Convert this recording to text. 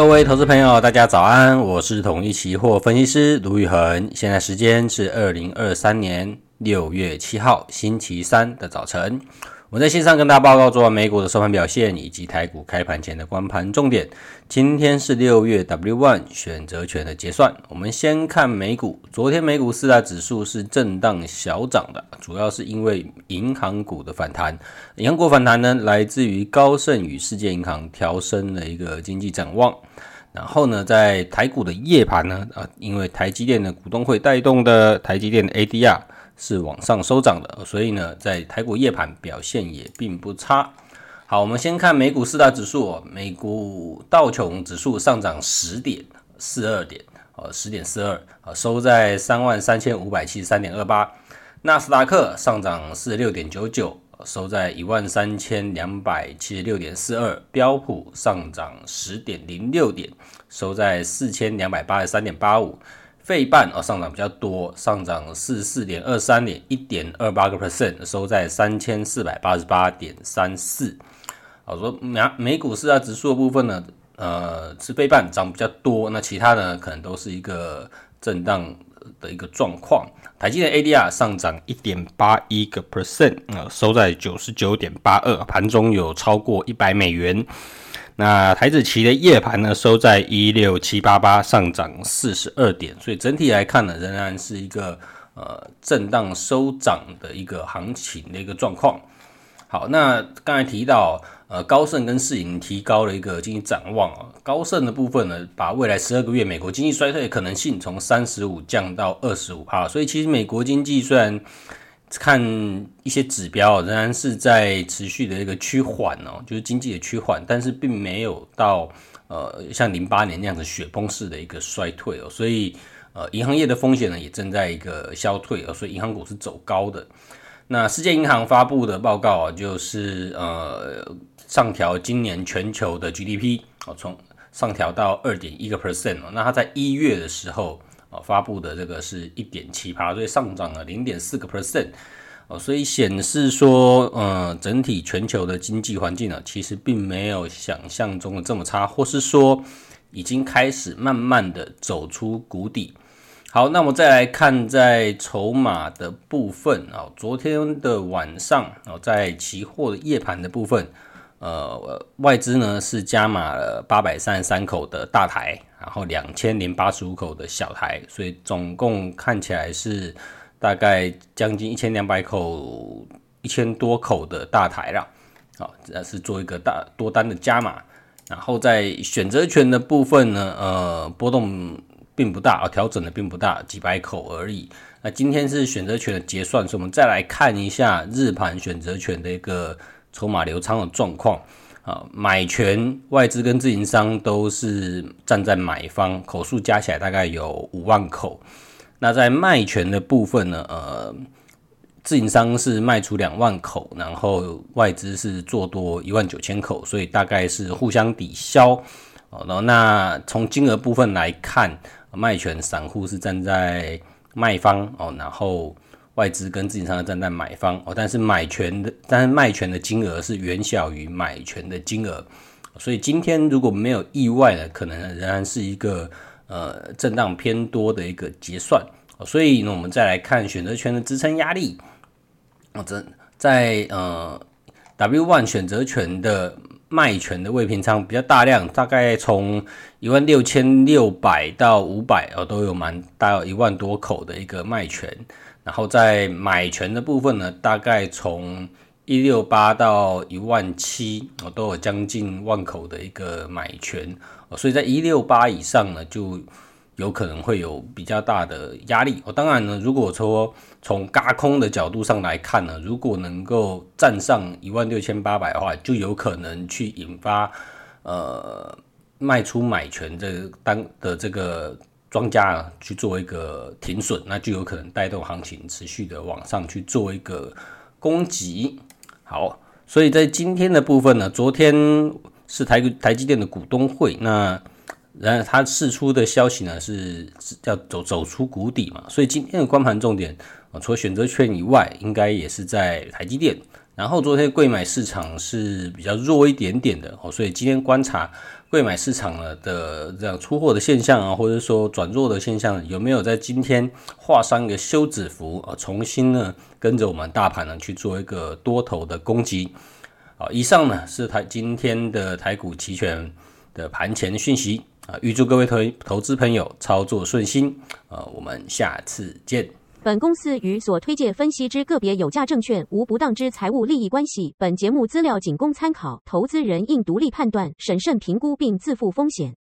各位投资朋友，大家早安，我是统一期货分析师卢宇恒，现在时间是二零二三年六月七号星期三的早晨。我在线上跟大家报告昨晚美股的收盘表现，以及台股开盘前的关盘重点。今天是六月 W1 选择权的结算。我们先看美股，昨天美股四大指数是震荡小涨的，主要是因为银行股的反弹。银行股反弹呢，来自于高盛与世界银行调升了一个经济展望。然后呢，在台股的夜盘呢，啊，因为台积电的股东会带动的台积电的 ADR。是往上收涨的，所以呢，在台股夜盘表现也并不差。好，我们先看美股四大指数，美股道琼指数上涨十点四二点，呃，十点四二，呃，收在三万三千五百七十三点二八。纳斯达克上涨四十六点九九，收在一万三千两百七十六点四二。标普上涨十点零六点，收在四千两百八十三点八五。费半啊，上涨比较多，上涨四十四点二三点一点二八个 percent，收在三千四百八十八点三四。好，说美美股四大指数的部分呢，呃，是费半涨比较多，那其他呢可能都是一个震荡的一个状况。台积电 ADR 上涨一点八一个 percent，呃，收在九十九点八二，盘中有超过一百美元。那台子期的夜盘呢，收在一六七八八，上涨四十二点，所以整体来看呢，仍然是一个呃震荡收涨的一个行情的一个状况。好，那刚才提到呃高盛跟世银提高了一个经济展望啊，高盛的部分呢，把未来十二个月美国经济衰退的可能性从三十五降到二十五趴，所以其实美国经济虽然看一些指标仍然是在持续的一个趋缓哦，就是经济的趋缓，但是并没有到呃像零八年那样子雪崩式的一个衰退哦，所以呃银行业的风险呢也正在一个消退哦，所以银行股是走高的。那世界银行发布的报告啊，就是呃上调今年全球的 GDP 哦，从上调到二点一个 percent 哦，那它在一月的时候。哦，发布的这个是一点七八，所以上涨了零点四个 percent，哦，所以显示说，嗯，整体全球的经济环境呢，其实并没有想象中的这么差，或是说已经开始慢慢的走出谷底。好，那我再来看在筹码的部分啊，昨天的晚上哦，在期货的夜盘的部分。呃，外资呢是加码了八百三十三口的大台，然后两千零八十五口的小台，所以总共看起来是大概将近一千两百口，一千多口的大台了。好，这是做一个大多单的加码。然后在选择权的部分呢，呃，波动并不大啊，调整的并不大，几百口而已。那今天是选择权的结算，所以我们再来看一下日盘选择权的一个。筹码流仓的状况啊，买权外资跟自营商都是站在买方，口数加起来大概有五万口。那在卖权的部分呢，呃，自营商是卖出两万口，然后外资是做多一万九千口，所以大概是互相抵消。哦，然后那从金额部分来看，卖权散户是站在卖方哦，然后。外资跟自营商站在买方哦，但是买权的，但是卖权的金额是远小于买权的金额，所以今天如果没有意外呢，可能仍然是一个呃震荡偏多的一个结算。所以呢，我们再来看选择权的支撑压力，哦，这在呃 W One 选择权的卖权的未平仓比较大量，大概从一万六千六百到五百哦，都有蛮大一万多口的一个卖权。然后在买权的部分呢，大概从一六八到一万七，哦，都有将近万口的一个买权，所以在一六八以上呢，就有可能会有比较大的压力。哦，当然呢，如果说从轧空的角度上来看呢，如果能够站上一万六千八百的话，就有可能去引发呃卖出买权这当的这个。庄家，去做一个停损，那就有可能带动行情持续的往上去做一个攻击。好，所以在今天的部分呢，昨天是台台积电的股东会，那然后他释出的消息呢是要走走出谷底嘛，所以今天的光盘重点啊，除了选择权以外，应该也是在台积电。然后昨天贵买市场是比较弱一点点的哦，所以今天观察贵买市场呢的这样出货的现象啊，或者说转弱的现象，有没有在今天画上一个休止符啊，重新呢跟着我们大盘呢去做一个多头的攻击啊？以上呢是台今天的台股期权的盘前讯息啊，预祝各位投投资朋友操作顺心呃，我们下次见。本公司与所推介分析之个别有价证券无不当之财务利益关系。本节目资料仅供参考，投资人应独立判断、审慎评估并自负风险。